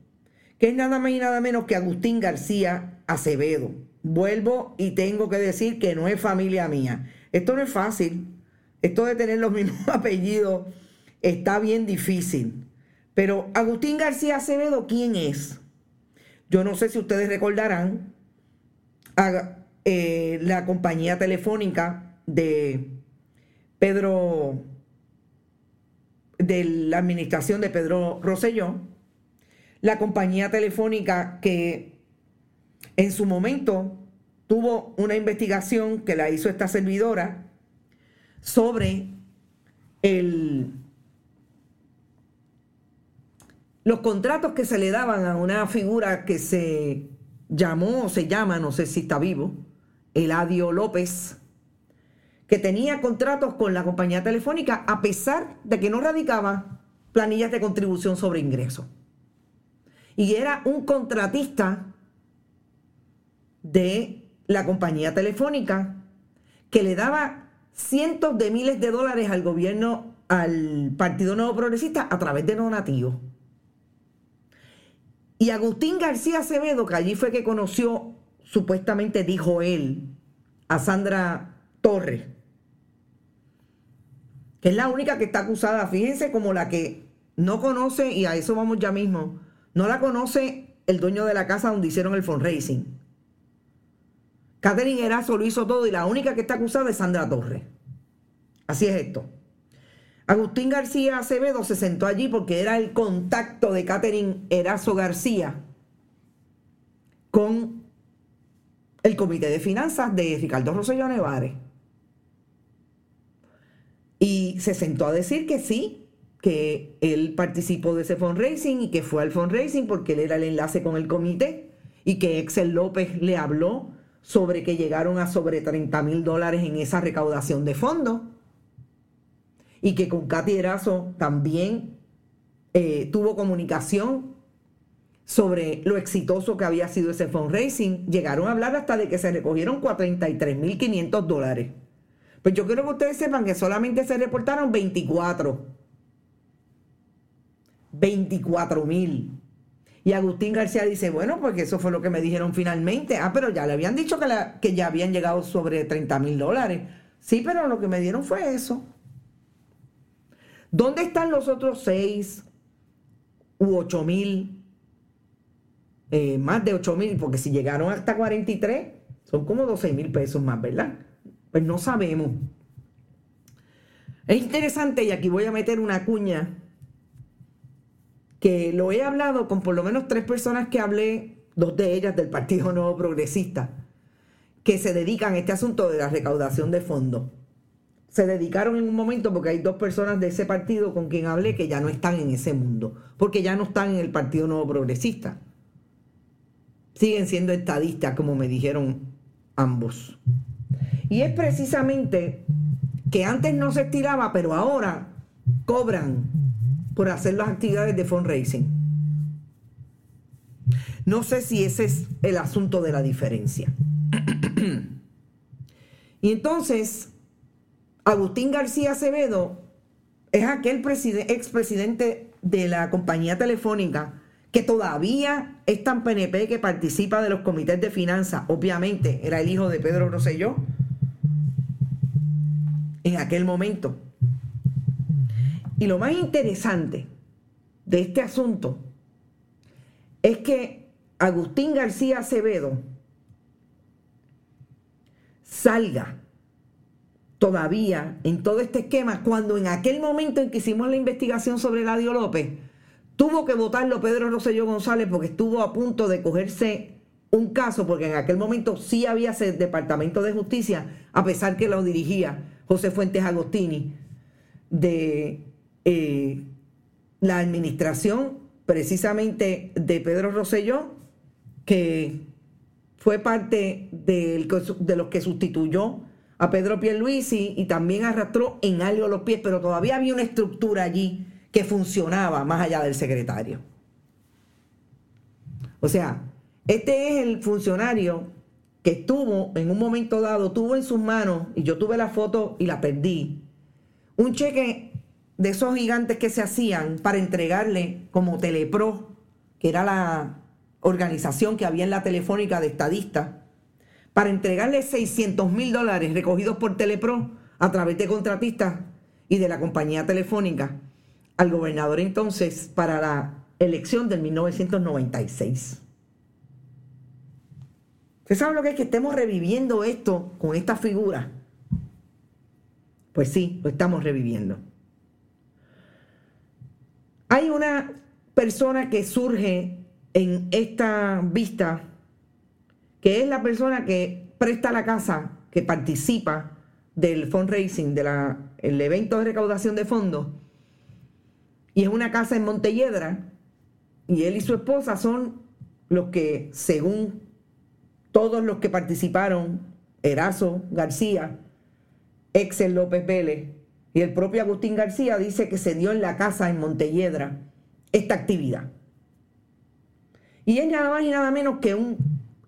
que es nada más y nada menos que Agustín García Acevedo. Vuelvo y tengo que decir que no es familia mía. Esto no es fácil. Esto de tener los mismos apellidos está bien difícil. Pero Agustín García Acevedo, ¿quién es? Yo no sé si ustedes recordarán eh, la compañía telefónica de Pedro, de la administración de Pedro Rosselló, la compañía telefónica que en su momento tuvo una investigación que la hizo esta servidora sobre los contratos que se le daban a una figura que se llamó o se llama, no sé si está vivo, Eladio López, que tenía contratos con la compañía telefónica a pesar de que no radicaba planillas de contribución sobre ingresos. Y era un contratista de la compañía telefónica que le daba cientos de miles de dólares al gobierno, al Partido Nuevo Progresista a través de donativos. Y Agustín García Acevedo, que allí fue que conoció, supuestamente dijo él, a Sandra Torres, que es la única que está acusada, fíjense como la que no conoce, y a eso vamos ya mismo, no la conoce el dueño de la casa donde hicieron el fundraising. Catherine Erazo lo hizo todo y la única que está acusada es Sandra Torres. Así es esto. Agustín García Acevedo se sentó allí porque era el contacto de Catherine Erazo García con el Comité de Finanzas de Ricardo Rosselló Nevares. Y se sentó a decir que sí, que él participó de ese fundraising y que fue al fundraising porque él era el enlace con el comité y que Excel López le habló sobre que llegaron a sobre 30 mil dólares en esa recaudación de fondos y que con Katy Erazo también eh, tuvo comunicación sobre lo exitoso que había sido ese fundraising. Llegaron a hablar hasta de que se recogieron 43 mil 500 dólares. Pues yo quiero que ustedes sepan que solamente se reportaron 24. 24 mil. Y Agustín García dice, bueno, porque eso fue lo que me dijeron finalmente. Ah, pero ya le habían dicho que, que ya habían llegado sobre 30 mil dólares. Sí, pero lo que me dieron fue eso. ¿Dónde están los otros 6 u 8 mil? Eh, más de 8 mil, porque si llegaron hasta 43, son como 12 mil pesos más, ¿verdad? Pues no sabemos. Es interesante, y aquí voy a meter una cuña que lo he hablado con por lo menos tres personas que hablé, dos de ellas del Partido Nuevo Progresista, que se dedican a este asunto de la recaudación de fondos. Se dedicaron en un momento porque hay dos personas de ese partido con quien hablé que ya no están en ese mundo, porque ya no están en el Partido Nuevo Progresista. Siguen siendo estadistas, como me dijeron ambos. Y es precisamente que antes no se estiraba, pero ahora cobran por hacer las actividades de fundraising. No sé si ese es el asunto de la diferencia. y entonces, Agustín García Acevedo es aquel expresidente de la compañía telefónica que todavía es tan PNP que participa de los comités de finanzas. Obviamente, era el hijo de Pedro Rosselló en aquel momento. Y lo más interesante de este asunto es que Agustín García Acevedo salga todavía en todo este esquema cuando en aquel momento en que hicimos la investigación sobre Ladio López, tuvo que votarlo Pedro Rosselló González porque estuvo a punto de cogerse un caso, porque en aquel momento sí había ese Departamento de Justicia, a pesar que lo dirigía José Fuentes Agostini, de eh, la administración precisamente de Pedro Rosselló, que fue parte de los que sustituyó a Pedro Pierluisi y también arrastró en algo los pies, pero todavía había una estructura allí que funcionaba más allá del secretario. O sea, Este es el funcionario que estuvo en un momento dado, tuvo en sus manos, y yo tuve la foto y la perdí, un cheque de esos gigantes que se hacían para entregarle como Telepro, que era la organización que había en la telefónica de estadistas, para entregarle 600 mil dólares recogidos por Telepro a través de contratistas y de la compañía telefónica al gobernador entonces para la elección del 1996. ¿Usted sabe lo que es que estemos reviviendo esto con esta figura? Pues sí, lo estamos reviviendo. Hay una persona que surge en esta vista, que es la persona que presta la casa, que participa del fundraising, del evento de recaudación de fondos, y es una casa en Montelledra, y él y su esposa son los que, según todos los que participaron, Erazo García, Excel López Vélez y el propio Agustín García, dice que se dio en la casa en Montelledra esta actividad. Y es nada más y nada menos que un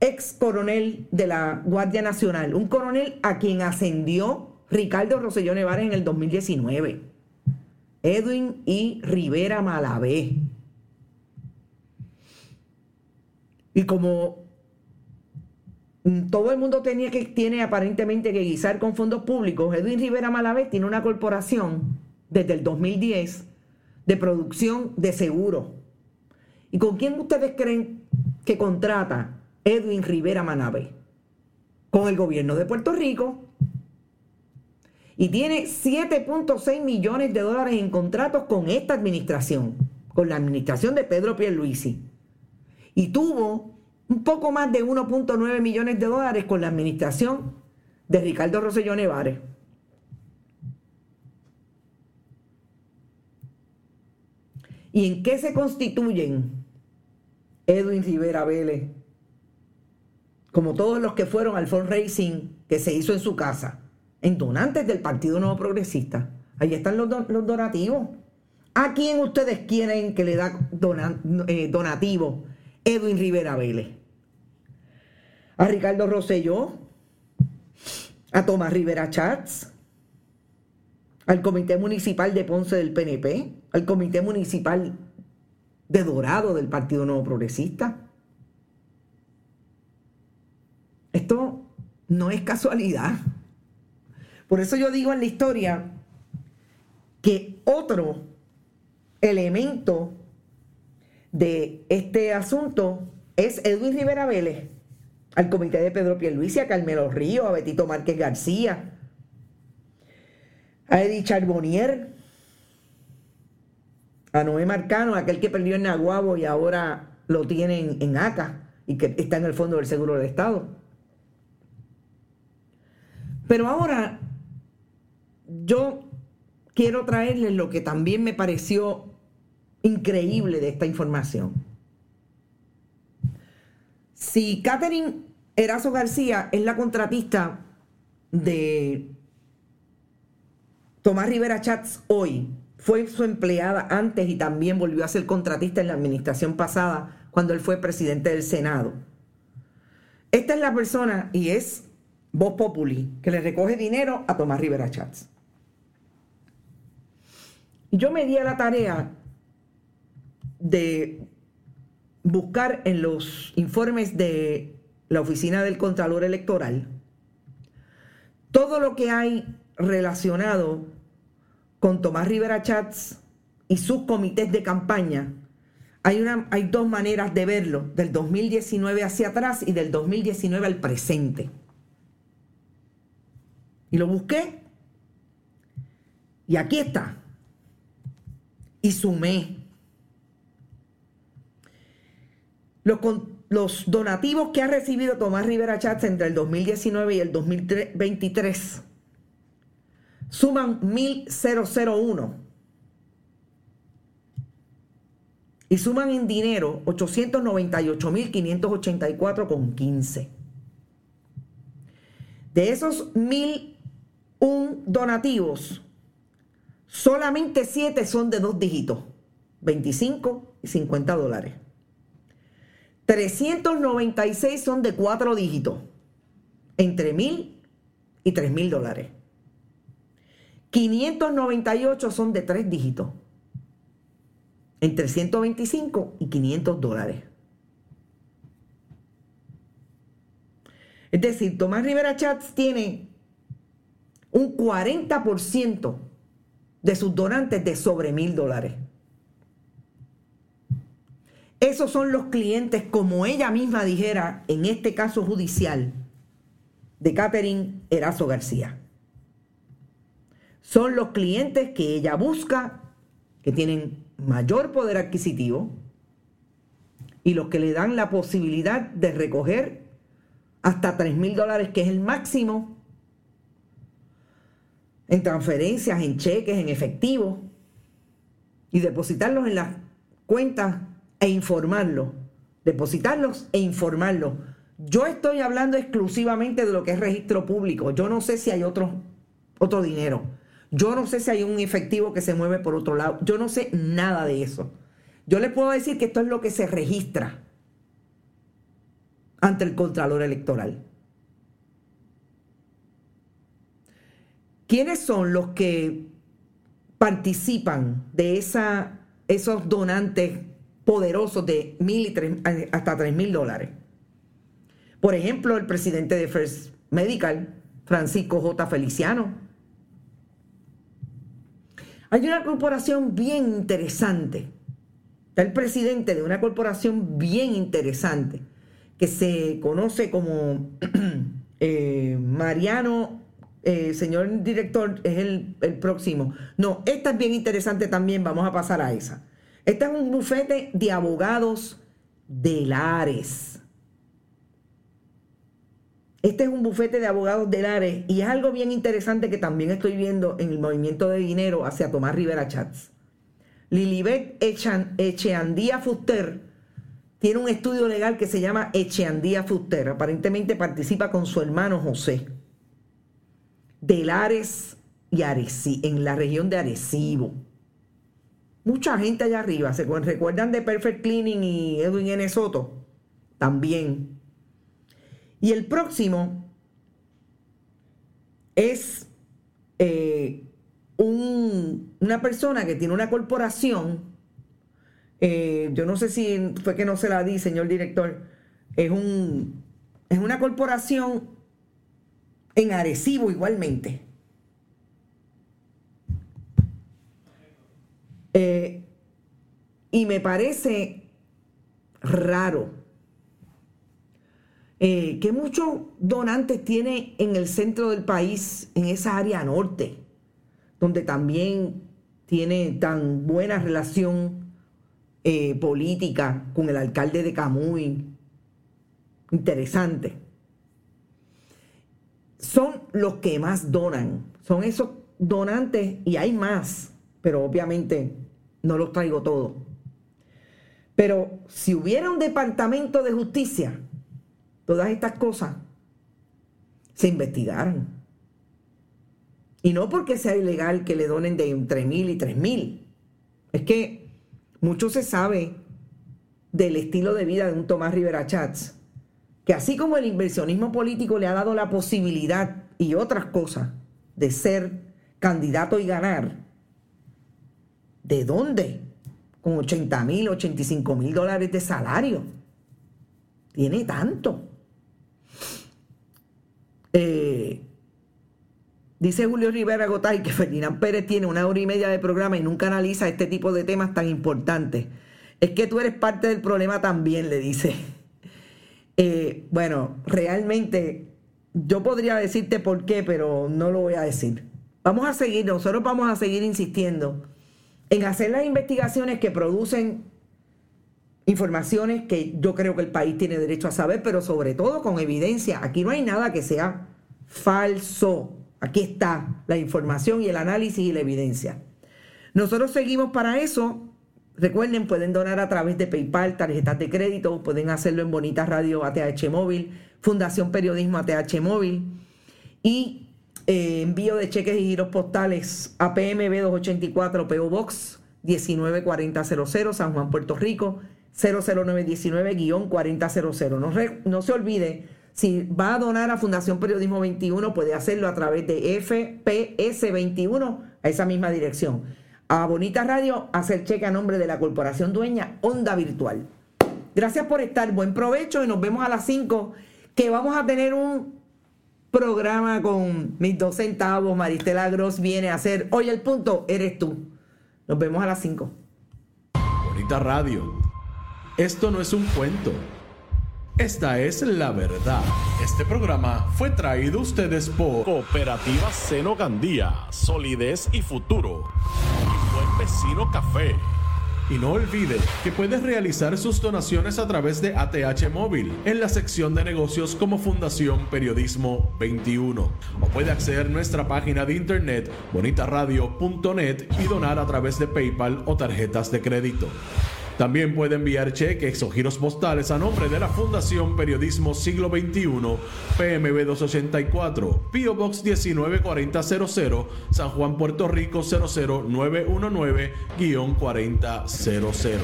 ex coronel de la Guardia Nacional, un coronel a quien ascendió Ricardo Rosselló Nevares en el 2019. Edwin y Rivera Malavé. Y como todo el mundo tenía que, tiene aparentemente que guisar con fondos públicos, Edwin Rivera Malavé tiene una corporación desde el 2010 de producción de seguro. ¿Y con quién ustedes creen que contrata Edwin Rivera Malavé? Con el gobierno de Puerto Rico y tiene 7.6 millones de dólares en contratos con esta administración, con la administración de Pedro Pierluisi. Y tuvo un poco más de 1.9 millones de dólares con la administración de Ricardo Rosselló Nevares. ¿Y en qué se constituyen Edwin Rivera Vélez? Como todos los que fueron al fundraising que se hizo en su casa en donantes del Partido Nuevo Progresista. Ahí están los, donativos. ¿A quién ustedes quieren que le da eh, donativo Edwin Rivera Vélez? ¿A Ricardo Rosselló? ¿A Tomás Rivera Chats? ¿Al Comité Municipal de Ponce del PNP? ¿Al Comité Municipal de Dorado del Partido Nuevo Progresista? Esto no es casualidad. Por eso yo digo en la historia que otro elemento de este asunto es Edwin Rivera Vélez, al comité de Pedro Pierluisi, a Carmelo Río, a Betito Márquez García, a Eddie Charbonnier, a Noé Marcano, aquel que perdió en Naguabo y ahora lo tienen en ACA y que está en el Fondo del Seguro del Estado. Pero ahora yo quiero traerles lo que también me pareció increíble de esta información. Si Catherine Erazo García es la contratista de Tomás Rivera Chats hoy, fue su empleada antes y también volvió a ser contratista en la administración pasada cuando él fue presidente del Senado. Esta es la persona y es Voz Populi que le recoge dinero a Tomás Rivera Chats yo me di a la tarea de buscar en los informes de la Oficina del Contralor Electoral todo lo que hay relacionado con Tomás Rivera Chats y sus comités de campaña. Hay, una, hay dos maneras de verlo, del 2019 hacia atrás y del 2019 al presente. Y lo busqué. Y aquí está y sumé. Los, donativos que ha recibido Tomás Rivera Chats entre el 2019 y el 2023 suman 1.001 y suman en dinero 898.584,15. De esos 1.001 donativos, Solamente siete son de dos dígitos, 25 y 50 dólares. 396 son de cuatro dígitos, entre mil y tres mil dólares. 598 son de tres dígitos, entre 125 y 500 dólares. Es decir, Tomás Rivera Chats tiene un 40% de sus donantes de sobre mil dólares. Esos son los clientes, como ella misma dijera en este caso judicial de Catherine Erazo García. Son los clientes que ella busca, que tienen mayor poder adquisitivo y los que le dan la posibilidad de recoger hasta 3 mil dólares, que es el máximo, en transferencias, en cheques, en efectivo, y depositarlos en las cuentas e informarlos. Depositarlos e informarlos. Yo estoy hablando exclusivamente de lo que es registro público. Yo no sé si hay otro, otro dinero. Yo no sé si hay un efectivo que se mueve por otro lado. Yo no sé nada de eso. Yo les puedo decir que esto es lo que se registra ante el Contralor Electoral. ¿Quiénes son los que participan de esa, esos donantes poderosos de mil y tres, hasta tres mil dólares? Por ejemplo, el presidente de First Medical, Francisco J. Feliciano. Hay una corporación bien interesante. El presidente de una corporación bien interesante que se conoce como eh, Mariano, eh, señor director, es el, el próximo. No, esta es bien interesante también, vamos a pasar a esa. Este es un bufete de abogados de Lares. Este es un bufete de abogados de Lares y es algo bien interesante que también estoy viendo en el movimiento de dinero hacia Tomás Rivera Chats. Lilibet Echeandía Fuster tiene un estudio legal que se llama Echeandía Fuster. Aparentemente participa con su hermano José. De Lares y Arecibo, en la región de Arecibo. Mucha gente allá arriba. ¿Se recuerdan de Perfect Cleaning y Edwin N. Soto? También. Y el próximo es eh, una persona que tiene una corporación eh, yo no sé si fue que no se la di, señor director. Es, un, es una corporación en Arecibo igualmente. Eh, y me parece raro eh, que muchos donantes tiene en el centro del país, en esa área norte, donde también tiene tan buena relación eh, política con el alcalde de Camuy. Interesante. Son los que más donan. Son esos donantes y hay más, pero obviamente no los traigo todos. Pero si hubiera un departamento de justicia, todas estas cosas se investigaran. Y no porque sea ilegal que le donen de entre mil y tres mil. Es que mucho se sabe del estilo de vida de un Tomás Rivera Chats, que así como el inversionismo político le ha dado la posibilidad y otras cosas de ser candidato y ganar, ¿de dónde? Con 80 mil, 85 mil dólares de salario. Tiene tanto. Eh, Dice Julio Rivera Gotay que Ferdinand Pérez tiene una hora y media de programa y nunca analiza este tipo de temas tan importantes. Es que tú eres parte del problema también, le dice. Eh, bueno, realmente yo podría decirte por qué, pero no lo voy a decir. Vamos a seguir, nosotros vamos a seguir insistiendo en hacer las investigaciones que producen informaciones que yo creo que el país tiene derecho a saber, pero sobre todo con evidencia. Aquí no hay nada que sea falso. Aquí está la información y el análisis y la evidencia. Nosotros seguimos para eso. Recuerden, pueden donar a través de PayPal, tarjetas de crédito, pueden hacerlo en Bonita Radio ATH Móvil, Fundación Periodismo ATH Móvil y eh, envío de cheques y giros postales a PMB 284 PO Box 194000 San Juan, Puerto Rico 00919-4000. No, no se olvide, si va a donar a Fundación Periodismo 21, puede hacerlo a través de FPS 21 a esa misma dirección. A Bonita Radio, hacer cheque a nombre de la corporación dueña Onda Virtual. Gracias por estar, buen provecho y nos vemos a las 5 que vamos a tener un programa con mis dos centavos. Maristela Gross viene a hacer, hoy el punto eres tú. Nos vemos a las 5. Bonita Radio. Esto no es un cuento. Esta es la verdad. Este programa fue traído a ustedes por Cooperativa Seno Gandía, Solidez y Futuro. Buen Vecino Café. Y no olvide que puedes realizar sus donaciones a través de ATH Móvil en la sección de negocios como Fundación Periodismo 21. O puede acceder a nuestra página de internet bonitaradio.net y donar a través de PayPal o tarjetas de crédito. También puede enviar cheques o giros postales a nombre de la Fundación Periodismo Siglo XXI, PMB 284, PO Box 194000, San Juan, Puerto Rico 00919-4000.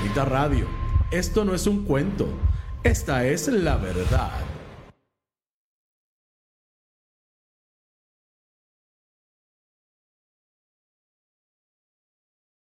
Bonita Radio, esto no es un cuento, esta es la verdad.